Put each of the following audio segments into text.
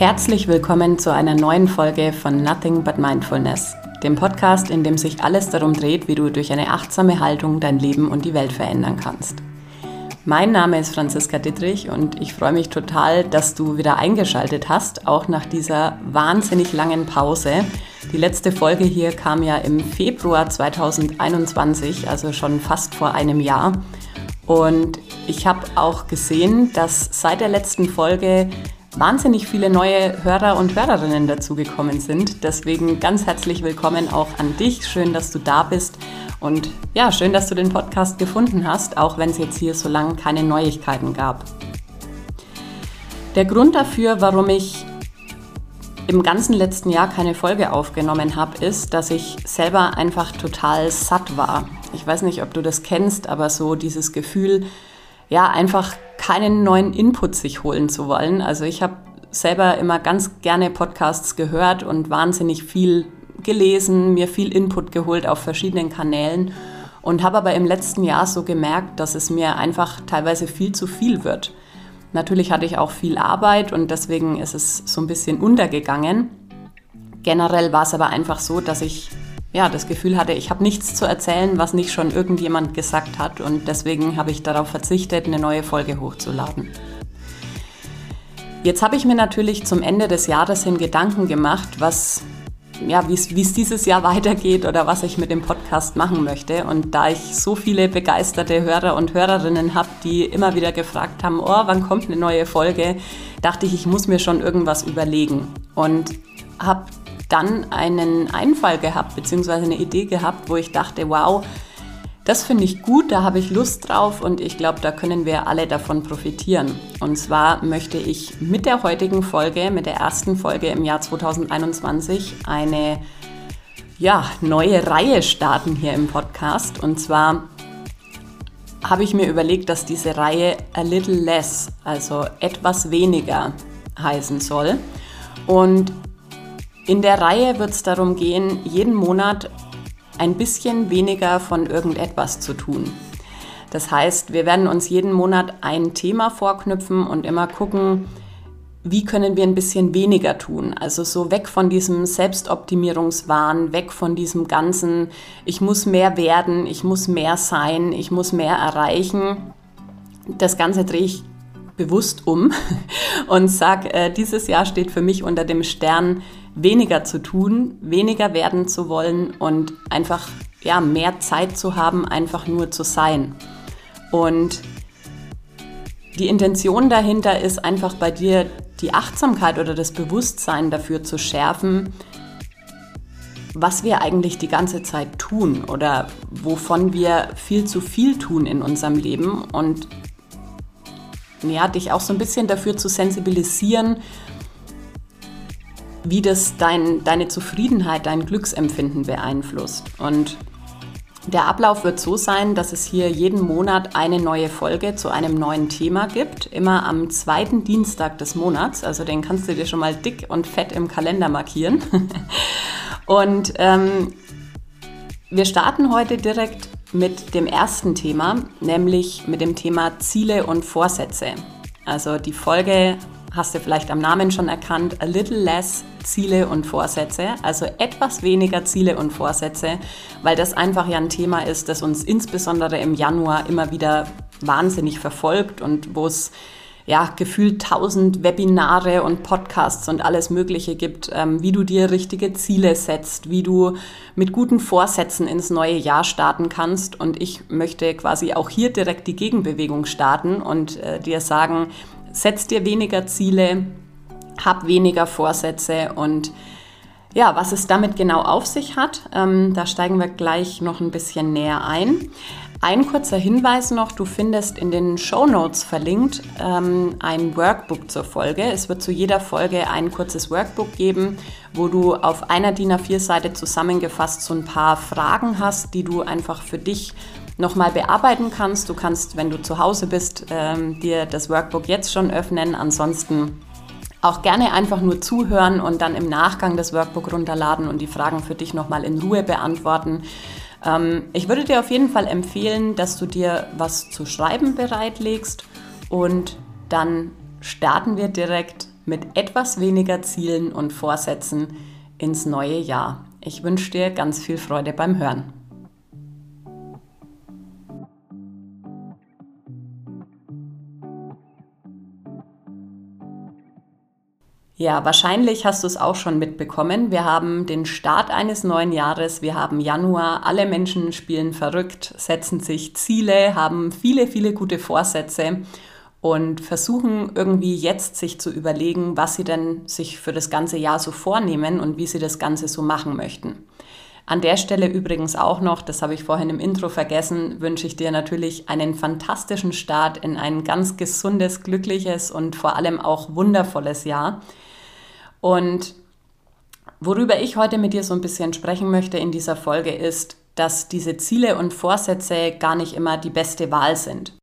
Herzlich willkommen zu einer neuen Folge von Nothing But Mindfulness, dem Podcast, in dem sich alles darum dreht, wie du durch eine achtsame Haltung dein Leben und die Welt verändern kannst. Mein Name ist Franziska Dittrich und ich freue mich total, dass du wieder eingeschaltet hast, auch nach dieser wahnsinnig langen Pause. Die letzte Folge hier kam ja im Februar 2021, also schon fast vor einem Jahr. Und ich habe auch gesehen, dass seit der letzten Folge wahnsinnig viele neue Hörer und Hörerinnen dazugekommen sind. Deswegen ganz herzlich willkommen auch an dich. Schön, dass du da bist. Und ja, schön, dass du den Podcast gefunden hast, auch wenn es jetzt hier so lange keine Neuigkeiten gab. Der Grund dafür, warum ich im ganzen letzten Jahr keine Folge aufgenommen habe, ist, dass ich selber einfach total satt war. Ich weiß nicht, ob du das kennst, aber so dieses Gefühl, ja, einfach keinen neuen Input sich holen zu wollen. Also ich habe selber immer ganz gerne Podcasts gehört und wahnsinnig viel gelesen, mir viel Input geholt auf verschiedenen Kanälen und habe aber im letzten Jahr so gemerkt, dass es mir einfach teilweise viel zu viel wird. Natürlich hatte ich auch viel Arbeit und deswegen ist es so ein bisschen untergegangen. Generell war es aber einfach so, dass ich ja, das Gefühl hatte, ich habe nichts zu erzählen, was nicht schon irgendjemand gesagt hat. Und deswegen habe ich darauf verzichtet, eine neue Folge hochzuladen. Jetzt habe ich mir natürlich zum Ende des Jahres hin Gedanken gemacht, was ja, wie es dieses Jahr weitergeht oder was ich mit dem Podcast machen möchte. Und da ich so viele begeisterte Hörer und Hörerinnen habe, die immer wieder gefragt haben, oh, wann kommt eine neue Folge, dachte ich, ich muss mir schon irgendwas überlegen. Und habe dann einen Einfall gehabt, beziehungsweise eine Idee gehabt, wo ich dachte, wow, das finde ich gut, da habe ich Lust drauf und ich glaube, da können wir alle davon profitieren. Und zwar möchte ich mit der heutigen Folge, mit der ersten Folge im Jahr 2021, eine ja, neue Reihe starten hier im Podcast. Und zwar habe ich mir überlegt, dass diese Reihe A Little Less, also etwas weniger heißen soll. Und in der Reihe wird es darum gehen, jeden Monat ein bisschen weniger von irgendetwas zu tun. Das heißt, wir werden uns jeden Monat ein Thema vorknüpfen und immer gucken, wie können wir ein bisschen weniger tun? Also so weg von diesem Selbstoptimierungswahn, weg von diesem ganzen, ich muss mehr werden, ich muss mehr sein, ich muss mehr erreichen. Das Ganze drehe ich bewusst um und sage, äh, dieses Jahr steht für mich unter dem Stern, weniger zu tun, weniger werden zu wollen und einfach ja, mehr Zeit zu haben, einfach nur zu sein. Und die Intention dahinter ist einfach bei dir die Achtsamkeit oder das Bewusstsein dafür zu schärfen, was wir eigentlich die ganze Zeit tun oder wovon wir viel zu viel tun in unserem Leben und ja, dich auch so ein bisschen dafür zu sensibilisieren, wie das dein, deine Zufriedenheit, dein Glücksempfinden beeinflusst. Und der Ablauf wird so sein, dass es hier jeden Monat eine neue Folge zu einem neuen Thema gibt, immer am zweiten Dienstag des Monats. Also den kannst du dir schon mal dick und fett im Kalender markieren. und ähm, wir starten heute direkt mit dem ersten Thema, nämlich mit dem Thema Ziele und Vorsätze. Also die Folge hast du vielleicht am Namen schon erkannt, a little less Ziele und Vorsätze, also etwas weniger Ziele und Vorsätze, weil das einfach ja ein Thema ist, das uns insbesondere im Januar immer wieder wahnsinnig verfolgt und wo es ja, gefühlt tausend Webinare und Podcasts und alles Mögliche gibt, ähm, wie du dir richtige Ziele setzt, wie du mit guten Vorsätzen ins neue Jahr starten kannst. Und ich möchte quasi auch hier direkt die Gegenbewegung starten und äh, dir sagen, setz dir weniger Ziele, hab weniger Vorsätze und ja, was es damit genau auf sich hat, ähm, da steigen wir gleich noch ein bisschen näher ein. Ein kurzer Hinweis noch, du findest in den Show Notes verlinkt ähm, ein Workbook zur Folge. Es wird zu jeder Folge ein kurzes Workbook geben, wo du auf einer DIN A4-Seite zusammengefasst so ein paar Fragen hast, die du einfach für dich nochmal bearbeiten kannst. Du kannst, wenn du zu Hause bist, ähm, dir das Workbook jetzt schon öffnen. Ansonsten auch gerne einfach nur zuhören und dann im Nachgang das Workbook runterladen und die Fragen für dich nochmal in Ruhe beantworten. Ähm, ich würde dir auf jeden Fall empfehlen, dass du dir was zu schreiben bereitlegst und dann starten wir direkt mit etwas weniger Zielen und Vorsätzen ins neue Jahr. Ich wünsche dir ganz viel Freude beim Hören. Ja, wahrscheinlich hast du es auch schon mitbekommen. Wir haben den Start eines neuen Jahres, wir haben Januar, alle Menschen spielen verrückt, setzen sich Ziele, haben viele, viele gute Vorsätze und versuchen irgendwie jetzt sich zu überlegen, was sie denn sich für das ganze Jahr so vornehmen und wie sie das Ganze so machen möchten. An der Stelle übrigens auch noch, das habe ich vorhin im Intro vergessen, wünsche ich dir natürlich einen fantastischen Start in ein ganz gesundes, glückliches und vor allem auch wundervolles Jahr. Und worüber ich heute mit dir so ein bisschen sprechen möchte in dieser Folge ist, dass diese Ziele und Vorsätze gar nicht immer die beste Wahl sind.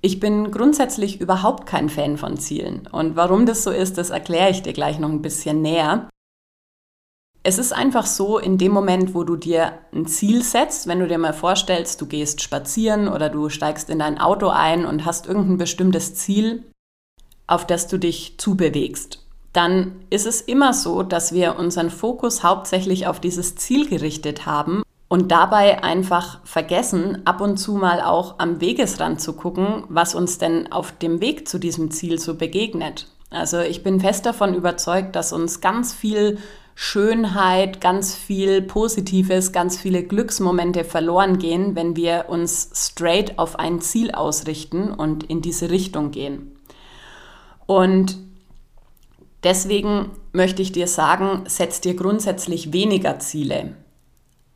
Ich bin grundsätzlich überhaupt kein Fan von Zielen. Und warum das so ist, das erkläre ich dir gleich noch ein bisschen näher. Es ist einfach so, in dem Moment, wo du dir ein Ziel setzt, wenn du dir mal vorstellst, du gehst spazieren oder du steigst in dein Auto ein und hast irgendein bestimmtes Ziel, auf das du dich zubewegst dann ist es immer so, dass wir unseren Fokus hauptsächlich auf dieses Ziel gerichtet haben und dabei einfach vergessen, ab und zu mal auch am Wegesrand zu gucken, was uns denn auf dem Weg zu diesem Ziel so begegnet. Also ich bin fest davon überzeugt, dass uns ganz viel Schönheit, ganz viel Positives, ganz viele Glücksmomente verloren gehen, wenn wir uns straight auf ein Ziel ausrichten und in diese Richtung gehen. Und Deswegen möchte ich dir sagen, setz dir grundsätzlich weniger Ziele.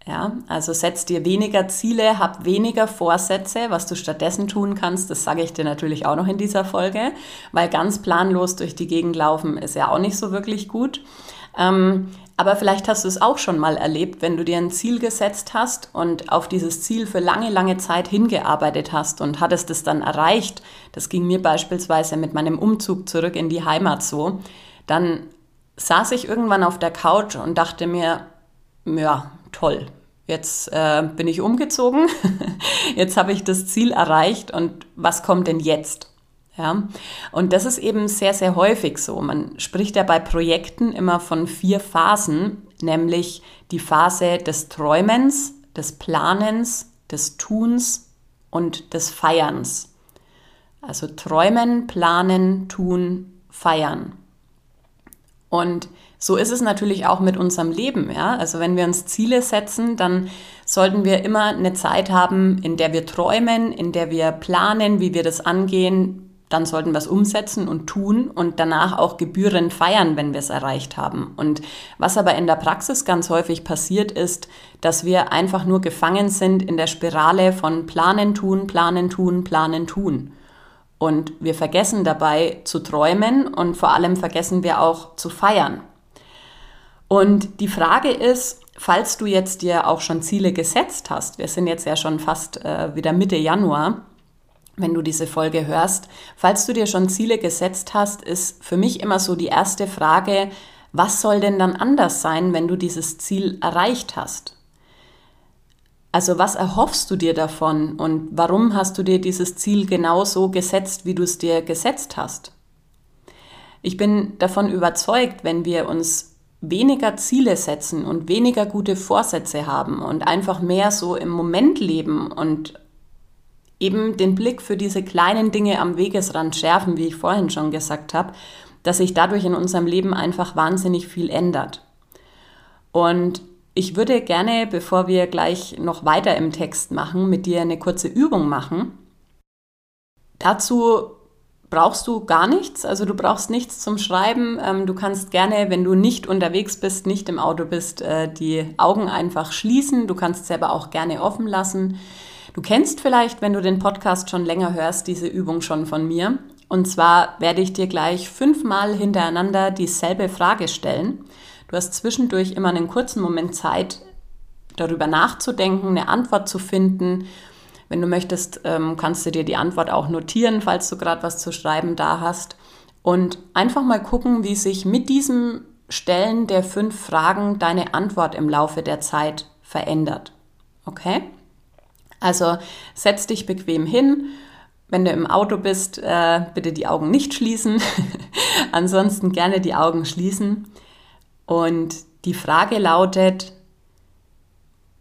Ja, also setz dir weniger Ziele, hab weniger Vorsätze. Was du stattdessen tun kannst, das sage ich dir natürlich auch noch in dieser Folge, weil ganz planlos durch die Gegend laufen ist ja auch nicht so wirklich gut. Ähm, aber vielleicht hast du es auch schon mal erlebt, wenn du dir ein Ziel gesetzt hast und auf dieses Ziel für lange, lange Zeit hingearbeitet hast und hattest es dann erreicht. Das ging mir beispielsweise mit meinem Umzug zurück in die Heimat so dann saß ich irgendwann auf der Couch und dachte mir, ja, toll, jetzt äh, bin ich umgezogen, jetzt habe ich das Ziel erreicht und was kommt denn jetzt? Ja, und das ist eben sehr, sehr häufig so. Man spricht ja bei Projekten immer von vier Phasen, nämlich die Phase des Träumens, des Planens, des Tuns und des Feierns. Also träumen, planen, tun, feiern. Und so ist es natürlich auch mit unserem Leben. Ja? Also wenn wir uns Ziele setzen, dann sollten wir immer eine Zeit haben, in der wir träumen, in der wir planen, wie wir das angehen. Dann sollten wir es umsetzen und tun und danach auch gebührend feiern, wenn wir es erreicht haben. Und was aber in der Praxis ganz häufig passiert ist, dass wir einfach nur gefangen sind in der Spirale von planen, tun, planen, tun, planen, tun. Und wir vergessen dabei zu träumen und vor allem vergessen wir auch zu feiern. Und die Frage ist, falls du jetzt dir auch schon Ziele gesetzt hast, wir sind jetzt ja schon fast äh, wieder Mitte Januar, wenn du diese Folge hörst, falls du dir schon Ziele gesetzt hast, ist für mich immer so die erste Frage, was soll denn dann anders sein, wenn du dieses Ziel erreicht hast? Also was erhoffst du dir davon und warum hast du dir dieses Ziel genau so gesetzt, wie du es dir gesetzt hast? Ich bin davon überzeugt, wenn wir uns weniger Ziele setzen und weniger gute Vorsätze haben und einfach mehr so im Moment leben und eben den Blick für diese kleinen Dinge am Wegesrand schärfen, wie ich vorhin schon gesagt habe, dass sich dadurch in unserem Leben einfach wahnsinnig viel ändert. Und ich würde gerne, bevor wir gleich noch weiter im Text machen, mit dir eine kurze Übung machen. Dazu brauchst du gar nichts, also du brauchst nichts zum Schreiben. Ähm, du kannst gerne, wenn du nicht unterwegs bist, nicht im Auto bist, äh, die Augen einfach schließen. Du kannst sie aber auch gerne offen lassen. Du kennst vielleicht, wenn du den Podcast schon länger hörst, diese Übung schon von mir. Und zwar werde ich dir gleich fünfmal hintereinander dieselbe Frage stellen. Du hast zwischendurch immer einen kurzen Moment Zeit, darüber nachzudenken, eine Antwort zu finden. Wenn du möchtest, ähm, kannst du dir die Antwort auch notieren, falls du gerade was zu schreiben da hast. Und einfach mal gucken, wie sich mit diesem Stellen der fünf Fragen deine Antwort im Laufe der Zeit verändert. Okay? Also setz dich bequem hin, Wenn du im Auto bist, äh, bitte die Augen nicht schließen. Ansonsten gerne die Augen schließen. Und die Frage lautet,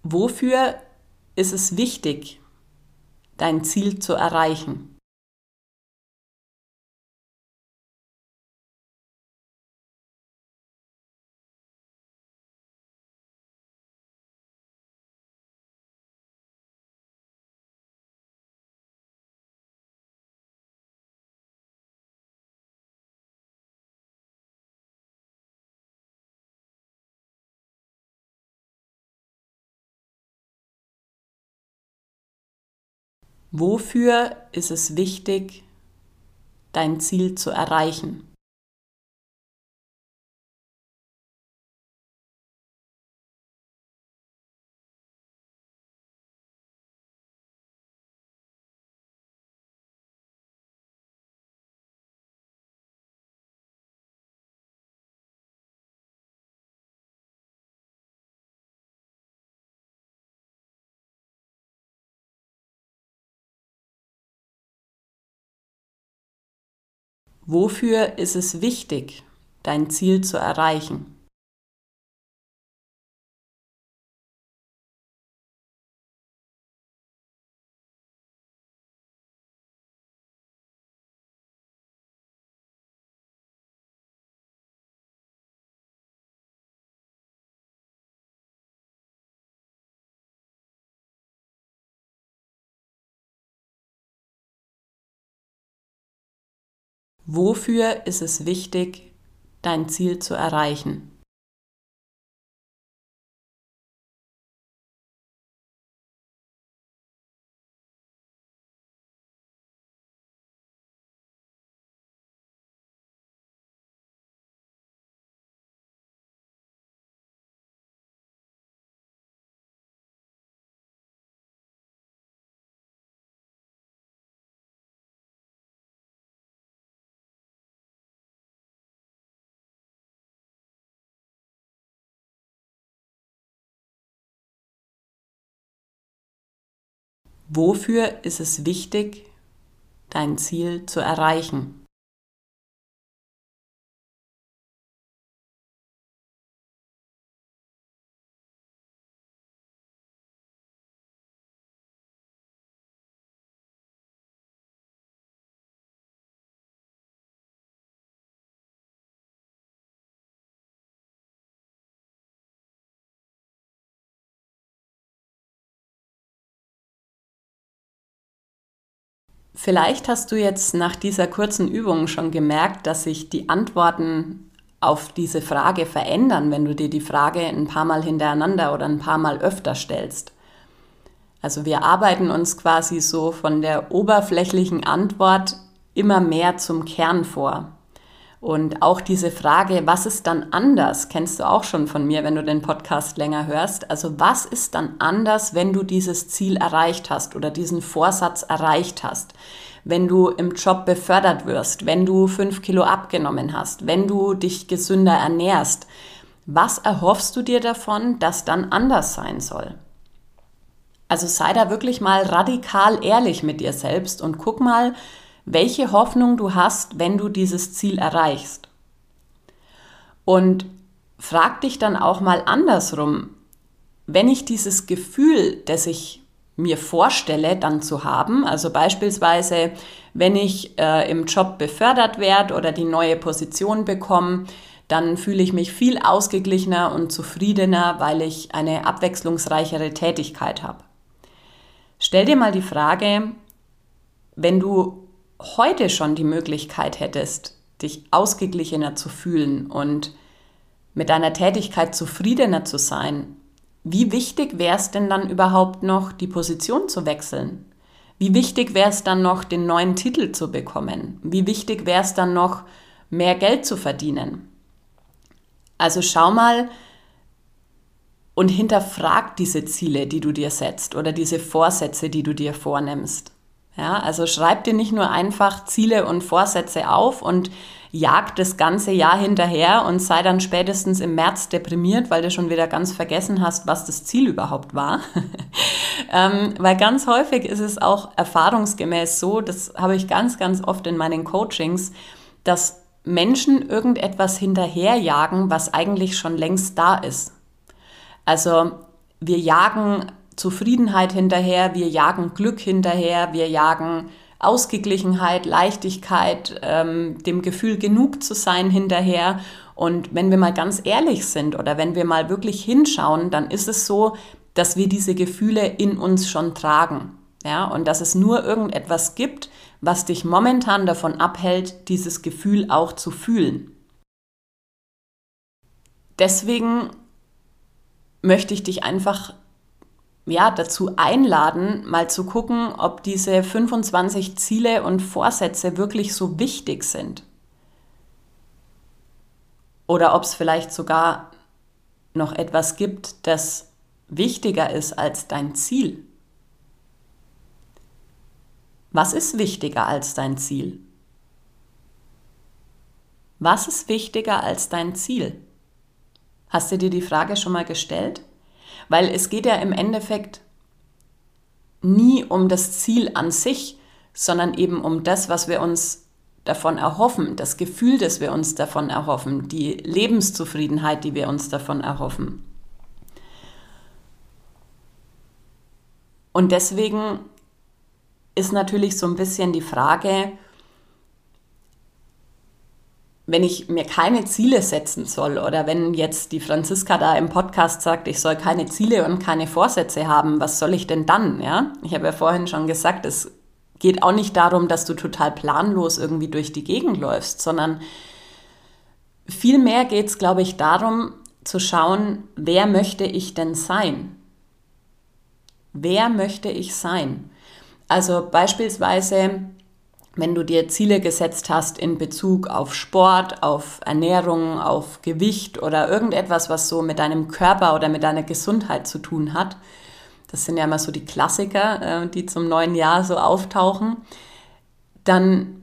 wofür ist es wichtig, dein Ziel zu erreichen? Wofür ist es wichtig, dein Ziel zu erreichen? Wofür ist es wichtig, dein Ziel zu erreichen? Wofür ist es wichtig, dein Ziel zu erreichen? Wofür ist es wichtig, dein Ziel zu erreichen? Vielleicht hast du jetzt nach dieser kurzen Übung schon gemerkt, dass sich die Antworten auf diese Frage verändern, wenn du dir die Frage ein paar Mal hintereinander oder ein paar Mal öfter stellst. Also wir arbeiten uns quasi so von der oberflächlichen Antwort immer mehr zum Kern vor. Und auch diese Frage, was ist dann anders, kennst du auch schon von mir, wenn du den Podcast länger hörst. Also was ist dann anders, wenn du dieses Ziel erreicht hast oder diesen Vorsatz erreicht hast? Wenn du im Job befördert wirst, wenn du fünf Kilo abgenommen hast, wenn du dich gesünder ernährst. Was erhoffst du dir davon, dass dann anders sein soll? Also sei da wirklich mal radikal ehrlich mit dir selbst und guck mal, welche Hoffnung du hast, wenn du dieses Ziel erreichst. Und frag dich dann auch mal andersrum, wenn ich dieses Gefühl, das ich mir vorstelle, dann zu haben, also beispielsweise, wenn ich äh, im Job befördert werde oder die neue Position bekomme, dann fühle ich mich viel ausgeglichener und zufriedener, weil ich eine abwechslungsreichere Tätigkeit habe. Stell dir mal die Frage, wenn du heute schon die Möglichkeit hättest, dich ausgeglichener zu fühlen und mit deiner Tätigkeit zufriedener zu sein, wie wichtig wäre es denn dann überhaupt noch, die Position zu wechseln? Wie wichtig wäre es dann noch, den neuen Titel zu bekommen? Wie wichtig wäre es dann noch, mehr Geld zu verdienen? Also schau mal und hinterfrag diese Ziele, die du dir setzt oder diese Vorsätze, die du dir vornimmst. Ja, also schreib dir nicht nur einfach Ziele und Vorsätze auf und jag das ganze Jahr hinterher und sei dann spätestens im März deprimiert, weil du schon wieder ganz vergessen hast, was das Ziel überhaupt war. ähm, weil ganz häufig ist es auch erfahrungsgemäß so, das habe ich ganz, ganz oft in meinen Coachings, dass Menschen irgendetwas hinterherjagen, was eigentlich schon längst da ist. Also wir jagen Zufriedenheit hinterher, wir jagen Glück hinterher, wir jagen Ausgeglichenheit, Leichtigkeit, ähm, dem Gefühl genug zu sein hinterher. Und wenn wir mal ganz ehrlich sind oder wenn wir mal wirklich hinschauen, dann ist es so, dass wir diese Gefühle in uns schon tragen. Ja, und dass es nur irgendetwas gibt, was dich momentan davon abhält, dieses Gefühl auch zu fühlen. Deswegen möchte ich dich einfach ja, dazu einladen, mal zu gucken, ob diese 25 Ziele und Vorsätze wirklich so wichtig sind. Oder ob es vielleicht sogar noch etwas gibt, das wichtiger ist als dein Ziel. Was ist wichtiger als dein Ziel? Was ist wichtiger als dein Ziel? Hast du dir die Frage schon mal gestellt? Weil es geht ja im Endeffekt nie um das Ziel an sich, sondern eben um das, was wir uns davon erhoffen, das Gefühl, das wir uns davon erhoffen, die Lebenszufriedenheit, die wir uns davon erhoffen. Und deswegen ist natürlich so ein bisschen die Frage, wenn ich mir keine Ziele setzen soll oder wenn jetzt die Franziska da im Podcast sagt, ich soll keine Ziele und keine Vorsätze haben, was soll ich denn dann? Ja, ich habe ja vorhin schon gesagt, es geht auch nicht darum, dass du total planlos irgendwie durch die Gegend läufst, sondern vielmehr geht es, glaube ich, darum zu schauen, wer möchte ich denn sein? Wer möchte ich sein? Also beispielsweise wenn du dir Ziele gesetzt hast in Bezug auf Sport, auf Ernährung, auf Gewicht oder irgendetwas, was so mit deinem Körper oder mit deiner Gesundheit zu tun hat, das sind ja immer so die Klassiker, äh, die zum neuen Jahr so auftauchen, dann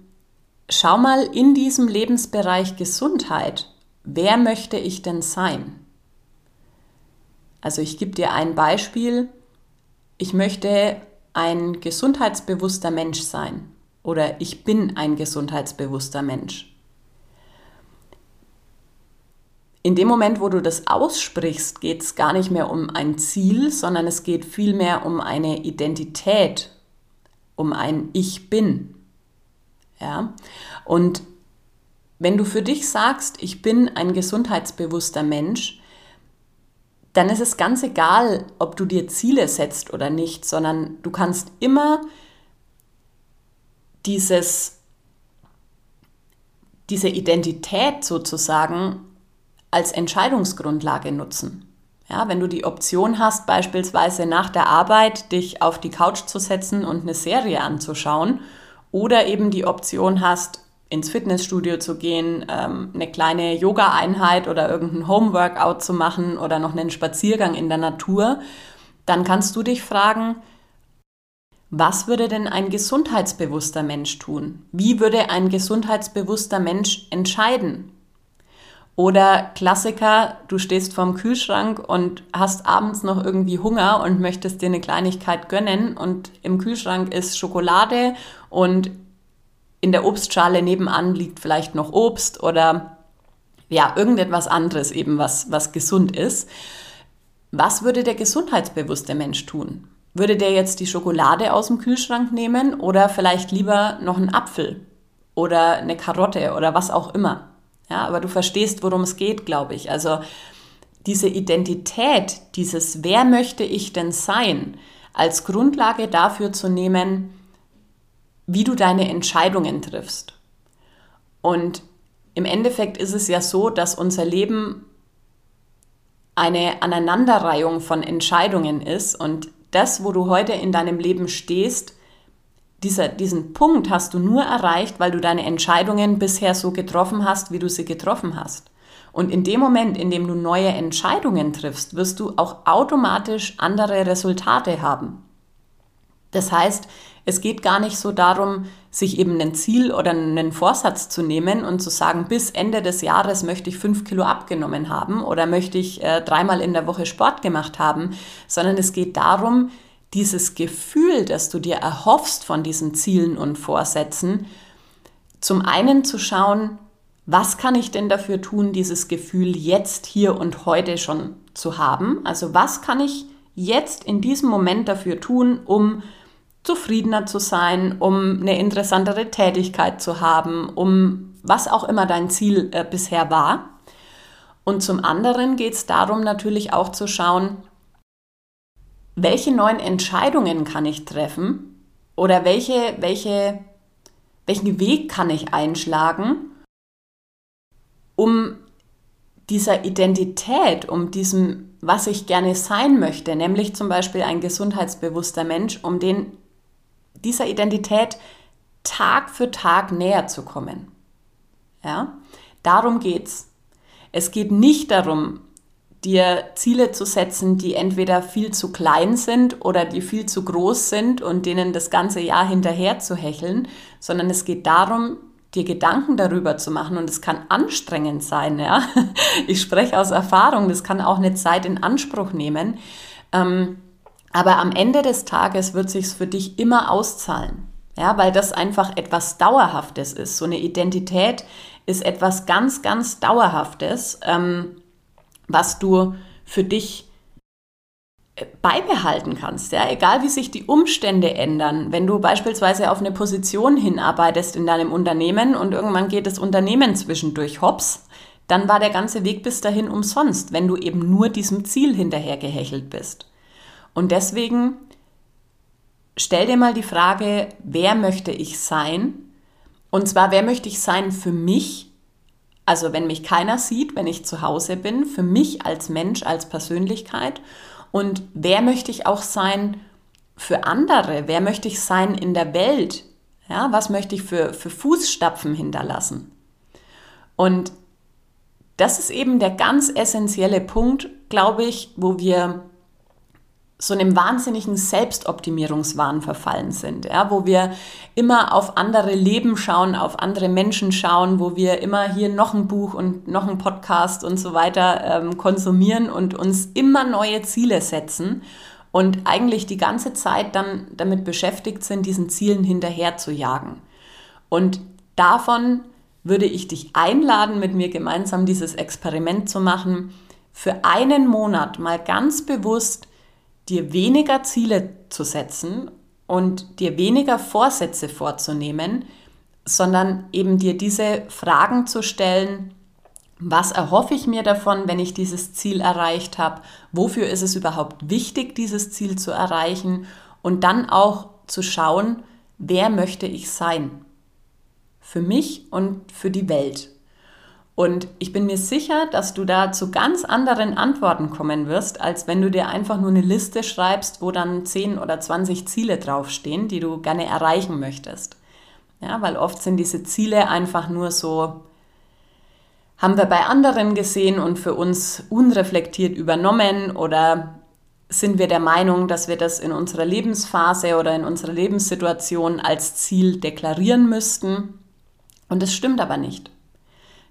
schau mal in diesem Lebensbereich Gesundheit, wer möchte ich denn sein? Also ich gebe dir ein Beispiel, ich möchte ein gesundheitsbewusster Mensch sein oder ich bin ein gesundheitsbewusster Mensch. In dem Moment, wo du das aussprichst, geht es gar nicht mehr um ein Ziel, sondern es geht vielmehr um eine Identität, um ein Ich bin. Ja? Und wenn du für dich sagst, ich bin ein gesundheitsbewusster Mensch, dann ist es ganz egal, ob du dir Ziele setzt oder nicht, sondern du kannst immer dieses, diese Identität sozusagen als Entscheidungsgrundlage nutzen. Ja, wenn du die Option hast, beispielsweise nach der Arbeit dich auf die Couch zu setzen und eine Serie anzuschauen, oder eben die Option hast, ins Fitnessstudio zu gehen, ähm, eine kleine Yoga-Einheit oder irgendein Homeworkout zu machen oder noch einen Spaziergang in der Natur, dann kannst du dich fragen, was würde denn ein gesundheitsbewusster Mensch tun? Wie würde ein gesundheitsbewusster Mensch entscheiden? Oder Klassiker, du stehst vorm Kühlschrank und hast abends noch irgendwie Hunger und möchtest dir eine Kleinigkeit gönnen und im Kühlschrank ist Schokolade und in der Obstschale nebenan liegt vielleicht noch Obst oder ja, irgendetwas anderes eben, was, was gesund ist. Was würde der gesundheitsbewusste Mensch tun? Würde der jetzt die Schokolade aus dem Kühlschrank nehmen oder vielleicht lieber noch einen Apfel oder eine Karotte oder was auch immer? Ja, aber du verstehst, worum es geht, glaube ich. Also diese Identität, dieses Wer möchte ich denn sein, als Grundlage dafür zu nehmen, wie du deine Entscheidungen triffst. Und im Endeffekt ist es ja so, dass unser Leben eine Aneinanderreihung von Entscheidungen ist und das, wo du heute in deinem Leben stehst, dieser, diesen Punkt hast du nur erreicht, weil du deine Entscheidungen bisher so getroffen hast, wie du sie getroffen hast. Und in dem Moment, in dem du neue Entscheidungen triffst, wirst du auch automatisch andere Resultate haben. Das heißt, Es geht gar nicht so darum, sich eben ein Ziel oder einen Vorsatz zu nehmen und zu sagen, bis Ende des Jahres möchte ich fünf Kilo abgenommen haben oder möchte ich äh, dreimal in der Woche Sport gemacht haben, sondern es geht darum, dieses Gefühl, das du dir erhoffst von diesen Zielen und Vorsätzen, zum einen zu schauen, was kann ich denn dafür tun, dieses Gefühl jetzt, hier und heute schon zu haben? Also was kann ich jetzt in diesem Moment dafür tun, um zufriedener zu sein, um eine interessantere Tätigkeit zu haben, um was auch immer dein Ziel äh, bisher war. Und zum anderen geht es darum natürlich auch zu schauen, welche neuen Entscheidungen kann ich treffen oder welche, welche, welchen Weg kann ich einschlagen, um dieser Identität, um diesem, was ich gerne sein möchte, nämlich zum Beispiel ein gesundheitsbewusster Mensch, um den dieser Identität Tag für Tag näher zu kommen. Ja? Darum geht's. Es geht nicht darum, dir Ziele zu setzen, die entweder viel zu klein sind oder die viel zu groß sind und denen das ganze Jahr hinterher zu hecheln, sondern es geht darum, dir Gedanken darüber zu machen und es kann anstrengend sein. Ja? Ich spreche aus Erfahrung, das kann auch eine Zeit in Anspruch nehmen. Ähm, aber am Ende des Tages wird sich für dich immer auszahlen. Ja, weil das einfach etwas Dauerhaftes ist. So eine Identität ist etwas ganz, ganz Dauerhaftes, ähm, was du für dich äh, beibehalten kannst, ja, egal wie sich die Umstände ändern. Wenn du beispielsweise auf eine Position hinarbeitest in deinem Unternehmen und irgendwann geht das Unternehmen zwischendurch hops, dann war der ganze Weg bis dahin umsonst, wenn du eben nur diesem Ziel hinterhergehechelt bist. Und deswegen stell dir mal die Frage, wer möchte ich sein? Und zwar, wer möchte ich sein für mich? Also wenn mich keiner sieht, wenn ich zu Hause bin, für mich als Mensch, als Persönlichkeit. Und wer möchte ich auch sein für andere? Wer möchte ich sein in der Welt? Ja, was möchte ich für, für Fußstapfen hinterlassen? Und das ist eben der ganz essentielle Punkt, glaube ich, wo wir so einem wahnsinnigen Selbstoptimierungswahn verfallen sind, ja, wo wir immer auf andere Leben schauen, auf andere Menschen schauen, wo wir immer hier noch ein Buch und noch ein Podcast und so weiter ähm, konsumieren und uns immer neue Ziele setzen und eigentlich die ganze Zeit dann damit beschäftigt sind, diesen Zielen hinterher zu jagen. Und davon würde ich dich einladen, mit mir gemeinsam dieses Experiment zu machen, für einen Monat mal ganz bewusst dir weniger Ziele zu setzen und dir weniger Vorsätze vorzunehmen, sondern eben dir diese Fragen zu stellen, was erhoffe ich mir davon, wenn ich dieses Ziel erreicht habe? Wofür ist es überhaupt wichtig, dieses Ziel zu erreichen? Und dann auch zu schauen, wer möchte ich sein? Für mich und für die Welt. Und ich bin mir sicher, dass du da zu ganz anderen Antworten kommen wirst, als wenn du dir einfach nur eine Liste schreibst, wo dann 10 oder 20 Ziele draufstehen, die du gerne erreichen möchtest. Ja, weil oft sind diese Ziele einfach nur so, haben wir bei anderen gesehen und für uns unreflektiert übernommen oder sind wir der Meinung, dass wir das in unserer Lebensphase oder in unserer Lebenssituation als Ziel deklarieren müssten. Und das stimmt aber nicht.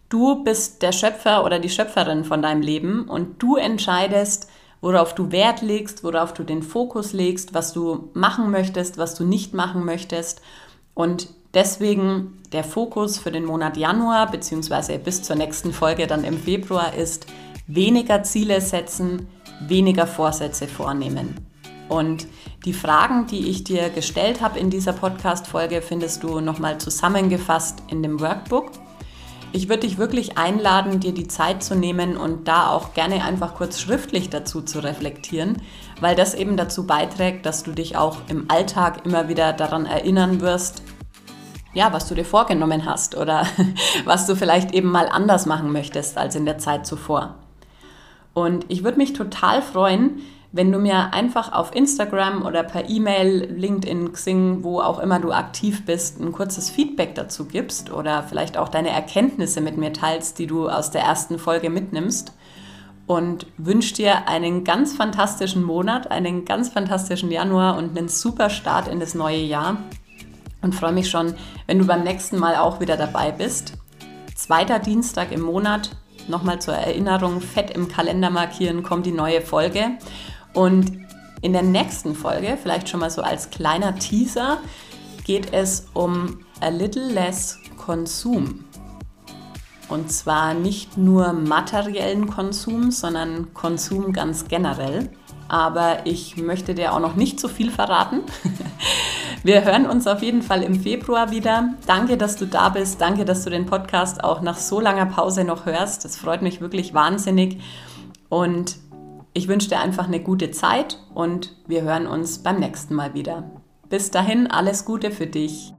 Du bist der Schöpfer oder die Schöpferin von deinem Leben und du entscheidest, worauf du Wert legst, worauf du den Fokus legst, was du machen möchtest, was du nicht machen möchtest. Und deswegen der Fokus für den Monat Januar bzw. bis zur nächsten Folge dann im Februar ist, weniger Ziele setzen, weniger Vorsätze vornehmen. Und die Fragen, die ich dir gestellt habe in dieser Podcast-Folge, findest du nochmal zusammengefasst in dem Workbook. Ich würde dich wirklich einladen, dir die Zeit zu nehmen und da auch gerne einfach kurz schriftlich dazu zu reflektieren, weil das eben dazu beiträgt, dass du dich auch im Alltag immer wieder daran erinnern wirst, ja, was du dir vorgenommen hast oder was du vielleicht eben mal anders machen möchtest als in der Zeit zuvor. Und ich würde mich total freuen, wenn du mir einfach auf Instagram oder per E-Mail, LinkedIn, Xing, wo auch immer du aktiv bist, ein kurzes Feedback dazu gibst oder vielleicht auch deine Erkenntnisse mit mir teilst, die du aus der ersten Folge mitnimmst. und wünsche dir einen ganz fantastischen Monat, einen ganz fantastischen Januar und einen super Start in das neue Jahr. Und freue mich schon, wenn du beim nächsten Mal auch wieder dabei bist. Zweiter Dienstag im Monat, nochmal zur Erinnerung, fett im Kalender markieren, kommt die neue Folge. Und in der nächsten Folge, vielleicht schon mal so als kleiner Teaser, geht es um a little less Konsum. Und zwar nicht nur materiellen Konsum, sondern Konsum ganz generell. Aber ich möchte dir auch noch nicht so viel verraten. Wir hören uns auf jeden Fall im Februar wieder. Danke, dass du da bist. Danke, dass du den Podcast auch nach so langer Pause noch hörst. Das freut mich wirklich wahnsinnig. Und ich wünsche dir einfach eine gute Zeit und wir hören uns beim nächsten Mal wieder. Bis dahin, alles Gute für dich.